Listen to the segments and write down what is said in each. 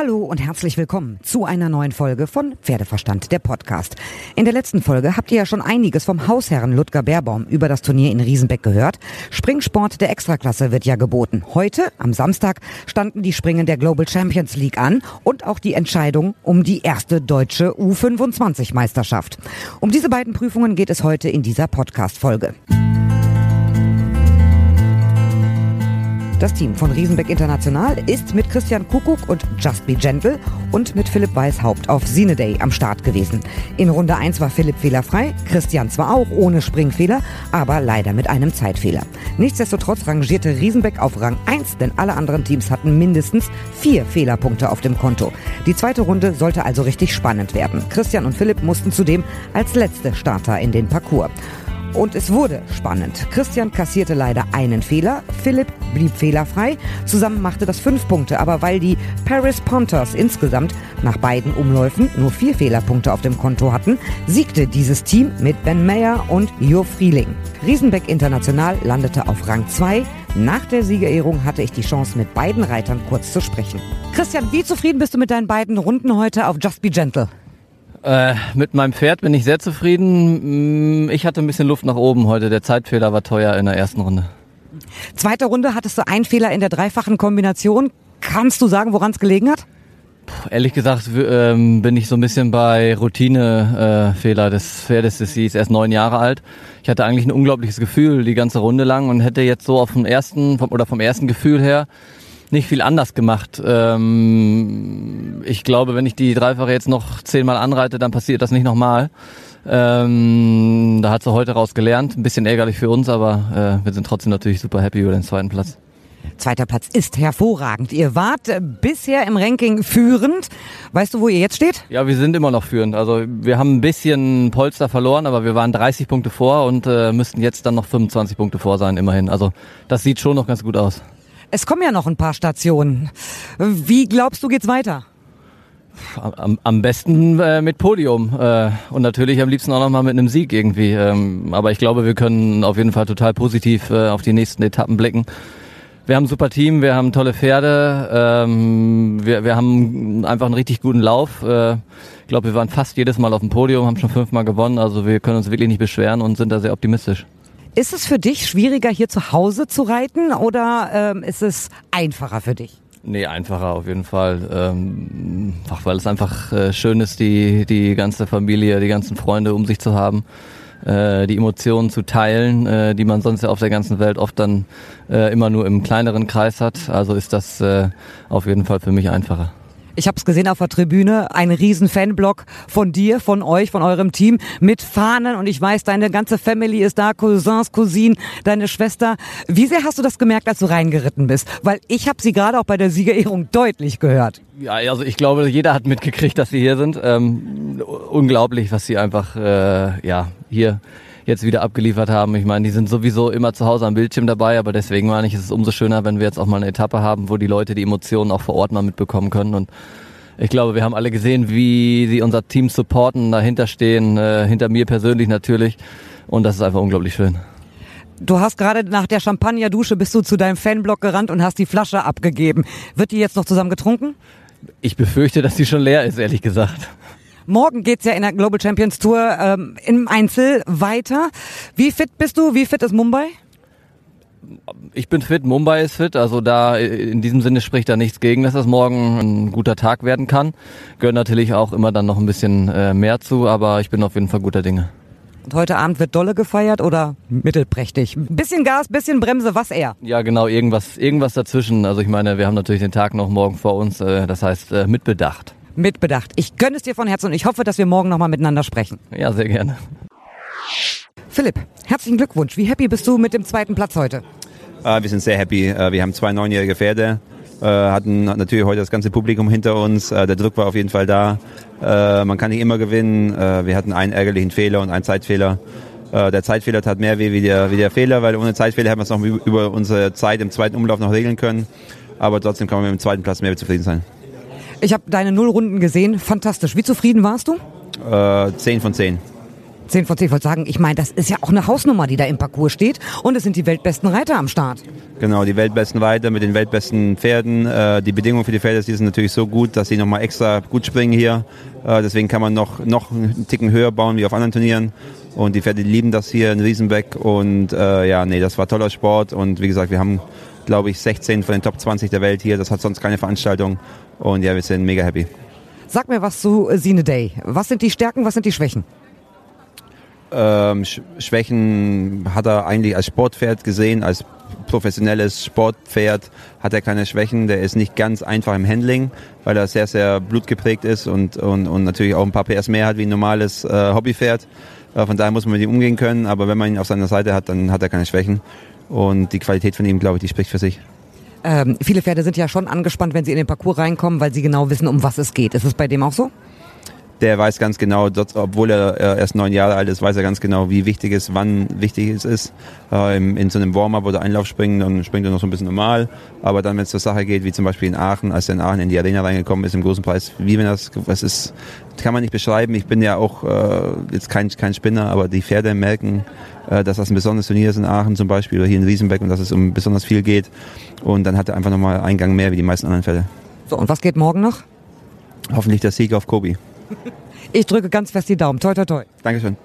Hallo und herzlich willkommen zu einer neuen Folge von Pferdeverstand, der Podcast. In der letzten Folge habt ihr ja schon einiges vom Hausherren Ludger Beerbaum über das Turnier in Riesenbeck gehört. Springsport der Extraklasse wird ja geboten. Heute, am Samstag, standen die Springen der Global Champions League an und auch die Entscheidung um die erste deutsche U25-Meisterschaft. Um diese beiden Prüfungen geht es heute in dieser Podcast-Folge. Das Team von Riesenbeck International ist mit Christian Kuckuck und Just Be Gentle und mit Philipp Weishaupt auf Day am Start gewesen. In Runde 1 war Philipp fehlerfrei, Christian zwar auch ohne Springfehler, aber leider mit einem Zeitfehler. Nichtsdestotrotz rangierte Riesenbeck auf Rang 1, denn alle anderen Teams hatten mindestens vier Fehlerpunkte auf dem Konto. Die zweite Runde sollte also richtig spannend werden. Christian und Philipp mussten zudem als letzte Starter in den Parcours. Und es wurde spannend. Christian kassierte leider einen Fehler, Philipp blieb fehlerfrei. Zusammen machte das fünf Punkte, aber weil die Paris Panthers insgesamt nach beiden Umläufen nur vier Fehlerpunkte auf dem Konto hatten, siegte dieses Team mit Ben Meyer und Jo Frieling. Riesenbeck International landete auf Rang 2. Nach der Siegerehrung hatte ich die Chance, mit beiden Reitern kurz zu sprechen. Christian, wie zufrieden bist du mit deinen beiden Runden heute auf Just Be Gentle? Äh, mit meinem Pferd bin ich sehr zufrieden. Mm, ich hatte ein bisschen Luft nach oben heute. Der Zeitfehler war teuer in der ersten Runde. Zweite Runde hattest du einen Fehler in der dreifachen Kombination. Kannst du sagen, woran es gelegen hat? Puh, ehrlich gesagt ähm, bin ich so ein bisschen bei Routinefehler äh, des Pferdes. Sie ist erst neun Jahre alt. Ich hatte eigentlich ein unglaubliches Gefühl die ganze Runde lang und hätte jetzt so auf dem ersten vom, oder vom ersten Gefühl her nicht viel anders gemacht. Ähm, ich glaube, wenn ich die Dreifache jetzt noch zehnmal anreite, dann passiert das nicht nochmal. Ähm, da hat sie heute raus gelernt. Ein bisschen ärgerlich für uns, aber äh, wir sind trotzdem natürlich super happy über den zweiten Platz. Zweiter Platz ist hervorragend. Ihr wart äh, bisher im Ranking führend. Weißt du, wo ihr jetzt steht? Ja, wir sind immer noch führend. Also wir haben ein bisschen Polster verloren, aber wir waren 30 Punkte vor und äh, müssten jetzt dann noch 25 Punkte vor sein, immerhin. Also das sieht schon noch ganz gut aus. Es kommen ja noch ein paar Stationen. Wie glaubst du, geht's weiter? Am, am besten äh, mit Podium äh, und natürlich am liebsten auch nochmal mit einem Sieg irgendwie. Ähm, aber ich glaube, wir können auf jeden Fall total positiv äh, auf die nächsten Etappen blicken. Wir haben ein super Team, wir haben tolle Pferde, ähm, wir, wir haben einfach einen richtig guten Lauf. Äh, ich glaube, wir waren fast jedes Mal auf dem Podium, haben schon fünfmal gewonnen, also wir können uns wirklich nicht beschweren und sind da sehr optimistisch. Ist es für dich schwieriger, hier zu Hause zu reiten oder ähm, ist es einfacher für dich? Nee, einfacher auf jeden Fall. Ähm, weil es einfach äh, schön ist, die, die ganze Familie, die ganzen Freunde um sich zu haben, äh, die Emotionen zu teilen, äh, die man sonst ja auf der ganzen Welt oft dann äh, immer nur im kleineren Kreis hat. Also ist das äh, auf jeden Fall für mich einfacher. Ich habe es gesehen auf der Tribüne, ein riesen Fanblock von dir, von euch, von eurem Team mit Fahnen und ich weiß, deine ganze Family ist da, Cousins, Cousinen, deine Schwester. Wie sehr hast du das gemerkt, als du reingeritten bist? Weil ich habe sie gerade auch bei der Siegerehrung deutlich gehört. Ja, also ich glaube, jeder hat mitgekriegt, dass sie hier sind. Ähm, unglaublich, was sie einfach äh, ja hier jetzt wieder abgeliefert haben. Ich meine, die sind sowieso immer zu Hause am Bildschirm dabei, aber deswegen meine ich, ist es umso schöner, wenn wir jetzt auch mal eine Etappe haben, wo die Leute die Emotionen auch vor Ort mal mitbekommen können und ich glaube, wir haben alle gesehen, wie sie unser Team supporten, dahinter stehen, äh, hinter mir persönlich natürlich. Und das ist einfach unglaublich schön. Du hast gerade nach der Champagnerdusche bist du zu deinem Fanblock gerannt und hast die Flasche abgegeben. Wird die jetzt noch zusammen getrunken? Ich befürchte, dass sie schon leer ist, ehrlich gesagt. Morgen geht's ja in der Global Champions Tour ähm, im Einzel weiter. Wie fit bist du? Wie fit ist Mumbai? Ich bin fit, Mumbai ist fit, also da in diesem Sinne spricht da nichts gegen, dass das morgen ein guter Tag werden kann. Gehört natürlich auch immer dann noch ein bisschen äh, mehr zu, aber ich bin auf jeden Fall guter Dinge. Und heute Abend wird dolle gefeiert oder mittelprächtig? Bisschen Gas, bisschen Bremse, was eher? Ja, genau, irgendwas, irgendwas dazwischen. Also ich meine, wir haben natürlich den Tag noch morgen vor uns, äh, das heißt äh, mit Bedacht mit Bedacht. Ich gönne es dir von Herzen und ich hoffe, dass wir morgen nochmal miteinander sprechen. Ja, sehr gerne. Philipp, herzlichen Glückwunsch. Wie happy bist du mit dem zweiten Platz heute? Uh, wir sind sehr happy. Uh, wir haben zwei neunjährige Pferde, uh, hatten natürlich heute das ganze Publikum hinter uns. der Druck war auf jeden Fall da. man kann nicht immer gewinnen. wir hatten einen ärgerlichen Fehler und einen Zeitfehler. der Zeitfehler tat mehr weh wie der, wie der Fehler, weil ohne Zeitfehler hätten wir es noch über unsere Zeit im zweiten Umlauf noch regeln können. Aber trotzdem kann man mit dem zweiten Platz mehr zufrieden sein. Ich habe deine Nullrunden gesehen. Fantastisch. Wie zufrieden warst du? Äh, 10 von 10. 10 von 10. Ich wollte sagen, ich meine, das ist ja auch eine Hausnummer, die da im Parcours steht. Und es sind die weltbesten Reiter am Start. Genau, die weltbesten Reiter mit den weltbesten Pferden. Äh, die Bedingungen für die Pferde sind natürlich so gut, dass sie nochmal extra gut springen hier. Äh, deswegen kann man noch, noch einen Ticken höher bauen wie auf anderen Turnieren. Und die Pferde lieben das hier in Riesenbeck. Und äh, ja, nee, das war toller Sport. Und wie gesagt, wir haben, glaube ich, 16 von den Top 20 der Welt hier. Das hat sonst keine Veranstaltung. Und ja, wir sind mega happy. Sag mir was zu Sine Day. Was sind die Stärken, was sind die Schwächen? Ähm, Schwächen hat er eigentlich als Sportpferd gesehen, als professionelles Sportpferd hat er keine Schwächen. Der ist nicht ganz einfach im Handling, weil er sehr, sehr blutgeprägt ist und, und, und natürlich auch ein paar PS mehr hat wie ein normales äh, Hobbypferd. Äh, von daher muss man mit ihm umgehen können, aber wenn man ihn auf seiner Seite hat, dann hat er keine Schwächen. Und die Qualität von ihm, glaube ich, die spricht für sich. Ähm, viele Pferde sind ja schon angespannt, wenn sie in den Parcours reinkommen, weil sie genau wissen, um was es geht. Ist es bei dem auch so? Der weiß ganz genau, dort, obwohl er erst neun Jahre alt ist, weiß er ganz genau, wie wichtig es, wann wichtig es ist. Äh, in so einem Warm-up oder Einlauf springen, dann springt er noch so ein bisschen normal. Aber dann, wenn es zur Sache geht, wie zum Beispiel in Aachen, als er in Aachen in die Arena reingekommen ist im großen Preis, wie wenn das, was ist, kann man nicht beschreiben. Ich bin ja auch äh, jetzt kein, kein Spinner, aber die Pferde merken, äh, dass das ein besonderes Turnier ist in Aachen zum Beispiel oder hier in Riesenbeck und dass es um besonders viel geht. Und dann hat er einfach nochmal einen Gang mehr wie die meisten anderen Pferde. So, und was geht morgen noch? Hoffentlich der Sieg auf Kobi. Ich drücke ganz fest die Daumen. Toi, toi, toi. Dankeschön.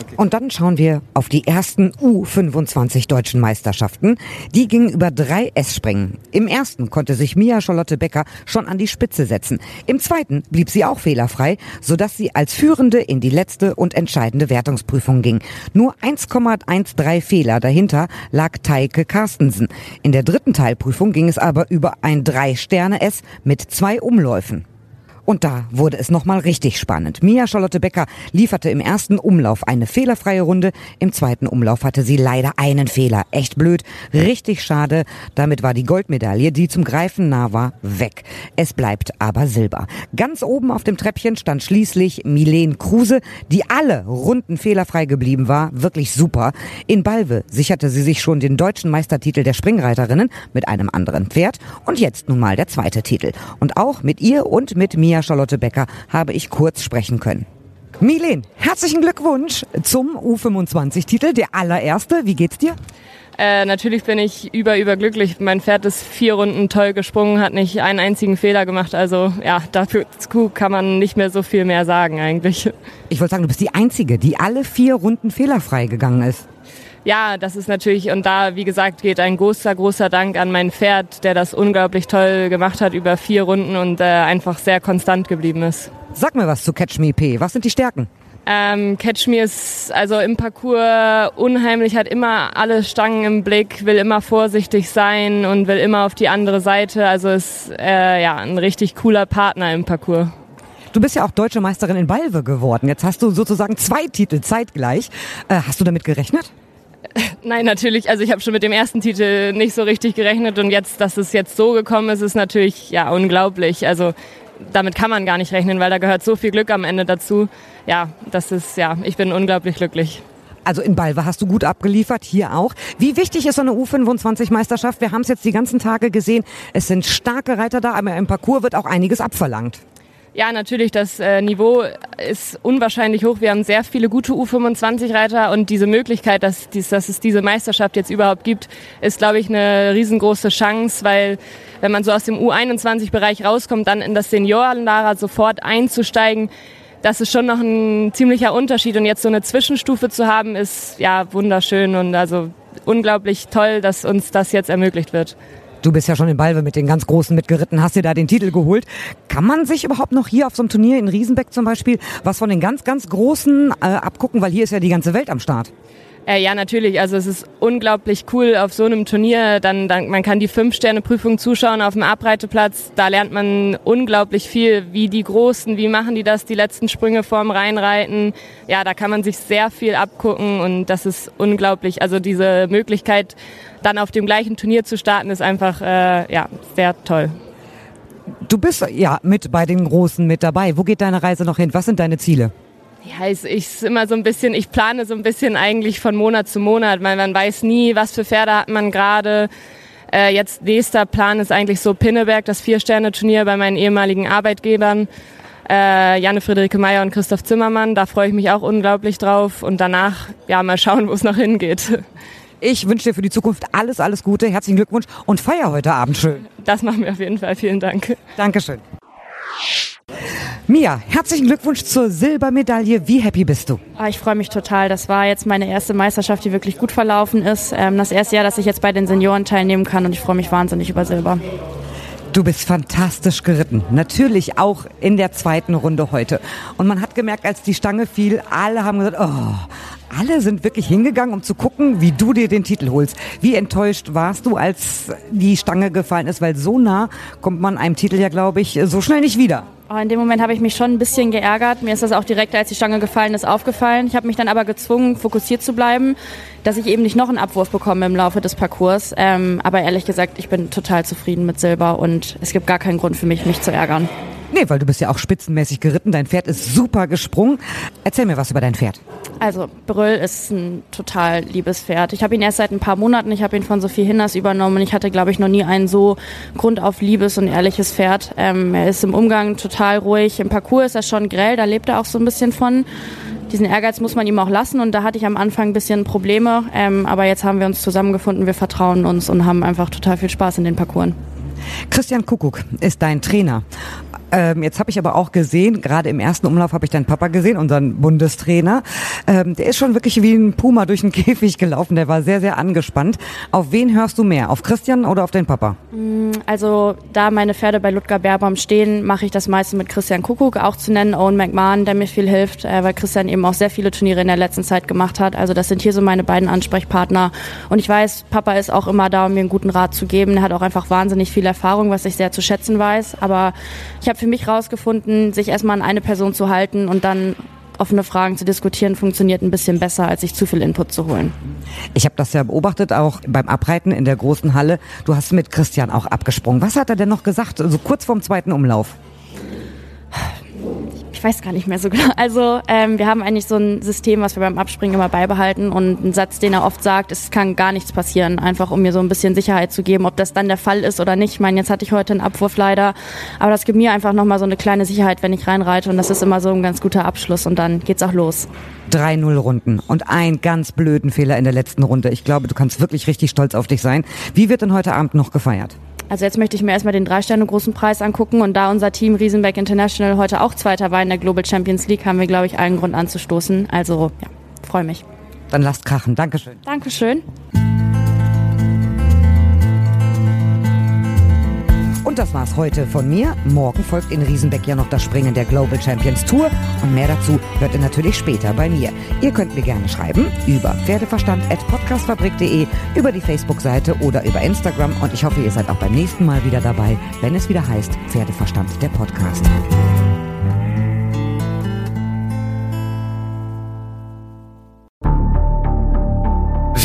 Okay. Und dann schauen wir auf die ersten U25 deutschen Meisterschaften. Die gingen über drei S-Springen. Im ersten konnte sich Mia Charlotte Becker schon an die Spitze setzen. Im zweiten blieb sie auch fehlerfrei, sodass sie als Führende in die letzte und entscheidende Wertungsprüfung ging. Nur 1,13 Fehler dahinter lag Teike Carstensen. In der dritten Teilprüfung ging es aber über ein Drei-Sterne-S mit zwei Umläufen. Und da wurde es nochmal richtig spannend. Mia Charlotte Becker lieferte im ersten Umlauf eine fehlerfreie Runde. Im zweiten Umlauf hatte sie leider einen Fehler. Echt blöd. Richtig schade. Damit war die Goldmedaille, die zum Greifen nah war, weg. Es bleibt aber Silber. Ganz oben auf dem Treppchen stand schließlich Milene Kruse, die alle Runden fehlerfrei geblieben war. Wirklich super. In Balve sicherte sie sich schon den deutschen Meistertitel der Springreiterinnen mit einem anderen Pferd. Und jetzt nun mal der zweite Titel. Und auch mit ihr und mit mir Mia Charlotte Becker habe ich kurz sprechen können. Milen, herzlichen Glückwunsch zum U25-Titel, der allererste. Wie geht's dir? Äh, natürlich bin ich über, überglücklich. Mein Pferd ist vier Runden toll gesprungen, hat nicht einen einzigen Fehler gemacht. Also ja, dazu kann man nicht mehr so viel mehr sagen eigentlich. Ich wollte sagen, du bist die Einzige, die alle vier Runden fehlerfrei gegangen ist ja, das ist natürlich, und da, wie gesagt, geht ein großer, großer Dank an mein Pferd, der das unglaublich toll gemacht hat über vier Runden und äh, einfach sehr konstant geblieben ist. Sag mir was zu Catch Me P. Was sind die Stärken? Ähm, Catch Me ist also im Parcours unheimlich, hat immer alle Stangen im Blick, will immer vorsichtig sein und will immer auf die andere Seite. Also ist äh, ja ein richtig cooler Partner im Parcours. Du bist ja auch deutsche Meisterin in Balve geworden. Jetzt hast du sozusagen zwei Titel zeitgleich. Äh, hast du damit gerechnet? Nein, natürlich. Also ich habe schon mit dem ersten Titel nicht so richtig gerechnet und jetzt, dass es jetzt so gekommen ist, ist natürlich ja unglaublich. Also damit kann man gar nicht rechnen, weil da gehört so viel Glück am Ende dazu. Ja, das ist ja, ich bin unglaublich glücklich. Also in Balve hast du gut abgeliefert, hier auch. Wie wichtig ist so eine U25-Meisterschaft? Wir haben es jetzt die ganzen Tage gesehen. Es sind starke Reiter da, aber im Parcours wird auch einiges abverlangt. Ja, natürlich, das äh, Niveau ist unwahrscheinlich hoch. Wir haben sehr viele gute U25-Reiter und diese Möglichkeit, dass, dies, dass es diese Meisterschaft jetzt überhaupt gibt, ist, glaube ich, eine riesengroße Chance, weil wenn man so aus dem U21-Bereich rauskommt, dann in das Seniorenlager sofort einzusteigen, das ist schon noch ein ziemlicher Unterschied. Und jetzt so eine Zwischenstufe zu haben, ist ja wunderschön und also unglaublich toll, dass uns das jetzt ermöglicht wird. Du bist ja schon in Balve mit den ganz Großen mitgeritten, hast dir da den Titel geholt. Kann man sich überhaupt noch hier auf so einem Turnier in Riesenbeck zum Beispiel was von den ganz, ganz Großen äh, abgucken? Weil hier ist ja die ganze Welt am Start. Äh, ja, natürlich. Also es ist unglaublich cool auf so einem Turnier. Dann, dann man kann die Fünf-Sterne-Prüfung zuschauen auf dem Abreiteplatz. Da lernt man unglaublich viel, wie die Großen, wie machen die das, die letzten Sprünge vorm Reinreiten. Ja, da kann man sich sehr viel abgucken und das ist unglaublich. Also diese Möglichkeit, dann auf dem gleichen Turnier zu starten, ist einfach äh, ja sehr toll. Du bist ja mit bei den Großen mit dabei. Wo geht deine Reise noch hin? Was sind deine Ziele? Ja, ich, ich immer so ein bisschen, ich plane so ein bisschen eigentlich von Monat zu Monat, weil man weiß nie, was für Pferde hat man gerade. Äh, jetzt nächster Plan ist eigentlich so Pinneberg, das Vier-Sterne-Turnier bei meinen ehemaligen Arbeitgebern. äh, Janne Friederike Meyer und Christoph Zimmermann. Da freue ich mich auch unglaublich drauf. Und danach, ja, mal schauen, wo es noch hingeht. Ich wünsche dir für die Zukunft alles, alles Gute. Herzlichen Glückwunsch und feier heute Abend schön. Das machen wir auf jeden Fall. Vielen Dank. Dankeschön. Mia, herzlichen Glückwunsch zur Silbermedaille. Wie happy bist du? Ah, ich freue mich total. Das war jetzt meine erste Meisterschaft, die wirklich gut verlaufen ist. Ähm, das erste Jahr, dass ich jetzt bei den Senioren teilnehmen kann und ich freue mich wahnsinnig über Silber. Du bist fantastisch geritten. Natürlich auch in der zweiten Runde heute. Und man hat gemerkt, als die Stange fiel, alle haben gesagt, oh, alle sind wirklich hingegangen, um zu gucken, wie du dir den Titel holst. Wie enttäuscht warst du, als die Stange gefallen ist? Weil so nah kommt man einem Titel ja, glaube ich, so schnell nicht wieder. Oh, in dem Moment habe ich mich schon ein bisschen geärgert. Mir ist das auch direkt, als die Stange gefallen ist, aufgefallen. Ich habe mich dann aber gezwungen, fokussiert zu bleiben, dass ich eben nicht noch einen Abwurf bekomme im Laufe des Parcours. Ähm, aber ehrlich gesagt, ich bin total zufrieden mit Silber und es gibt gar keinen Grund für mich, mich zu ärgern. Nee, weil du bist ja auch spitzenmäßig geritten. Dein Pferd ist super gesprungen. Erzähl mir was über dein Pferd. Also Brüll ist ein total liebes Pferd. Ich habe ihn erst seit ein paar Monaten. Ich habe ihn von Sophie Hinders übernommen und ich hatte, glaube ich, noch nie ein so grundauf liebes und ehrliches Pferd. Ähm, er ist im Umgang total ruhig. Im Parcours ist er schon grell, da lebt er auch so ein bisschen von. Diesen Ehrgeiz muss man ihm auch lassen und da hatte ich am Anfang ein bisschen Probleme. Ähm, aber jetzt haben wir uns zusammengefunden, wir vertrauen uns und haben einfach total viel Spaß in den Parcours. Christian Kuckuck ist dein Trainer. Ähm, jetzt habe ich aber auch gesehen, gerade im ersten Umlauf habe ich deinen Papa gesehen, unseren Bundestrainer. Ähm, der ist schon wirklich wie ein Puma durch den Käfig gelaufen. Der war sehr, sehr angespannt. Auf wen hörst du mehr? Auf Christian oder auf den Papa? Mm, also da meine Pferde bei Ludger Beerbaum stehen, mache ich das meiste mit Christian Kuckuck, auch zu nennen Owen McMahon, der mir viel hilft, äh, weil Christian eben auch sehr viele Turniere in der letzten Zeit gemacht hat. Also das sind hier so meine beiden Ansprechpartner. Und ich weiß, Papa ist auch immer da, um mir einen guten Rat zu geben. Er hat auch einfach wahnsinnig viel Erfahrung, was ich sehr zu schätzen weiß. Aber ich habe für mich rausgefunden, sich erstmal an eine Person zu halten und dann offene Fragen zu diskutieren, funktioniert ein bisschen besser, als sich zu viel Input zu holen. Ich habe das ja beobachtet, auch beim Abreiten in der großen Halle. Du hast mit Christian auch abgesprungen. Was hat er denn noch gesagt, so kurz vorm zweiten Umlauf? Ich weiß gar nicht mehr so genau. Also ähm, wir haben eigentlich so ein System, was wir beim Abspringen immer beibehalten und ein Satz, den er oft sagt, es kann gar nichts passieren, einfach um mir so ein bisschen Sicherheit zu geben, ob das dann der Fall ist oder nicht. Ich meine, jetzt hatte ich heute einen Abwurf leider, aber das gibt mir einfach nochmal so eine kleine Sicherheit, wenn ich reinreite und das ist immer so ein ganz guter Abschluss und dann geht's auch los. 3-0 Runden und ein ganz blöden Fehler in der letzten Runde. Ich glaube, du kannst wirklich richtig stolz auf dich sein. Wie wird denn heute Abend noch gefeiert? Also jetzt möchte ich mir erstmal den Drei-Sterne-Großen Preis angucken und da unser Team Riesenbeck International heute auch Zweiter war in der Global Champions League, haben wir, glaube ich, allen Grund anzustoßen. Also ja, freue mich. Dann lasst krachen. Dankeschön. Dankeschön. Und das war's heute von mir. Morgen folgt in Riesenbeck ja noch das Springen der Global Champions Tour. Und mehr dazu hört ihr natürlich später bei mir. Ihr könnt mir gerne schreiben über pferdeverstand.podcastfabrik.de, über die Facebook-Seite oder über Instagram. Und ich hoffe, ihr seid auch beim nächsten Mal wieder dabei, wenn es wieder heißt Pferdeverstand, der Podcast.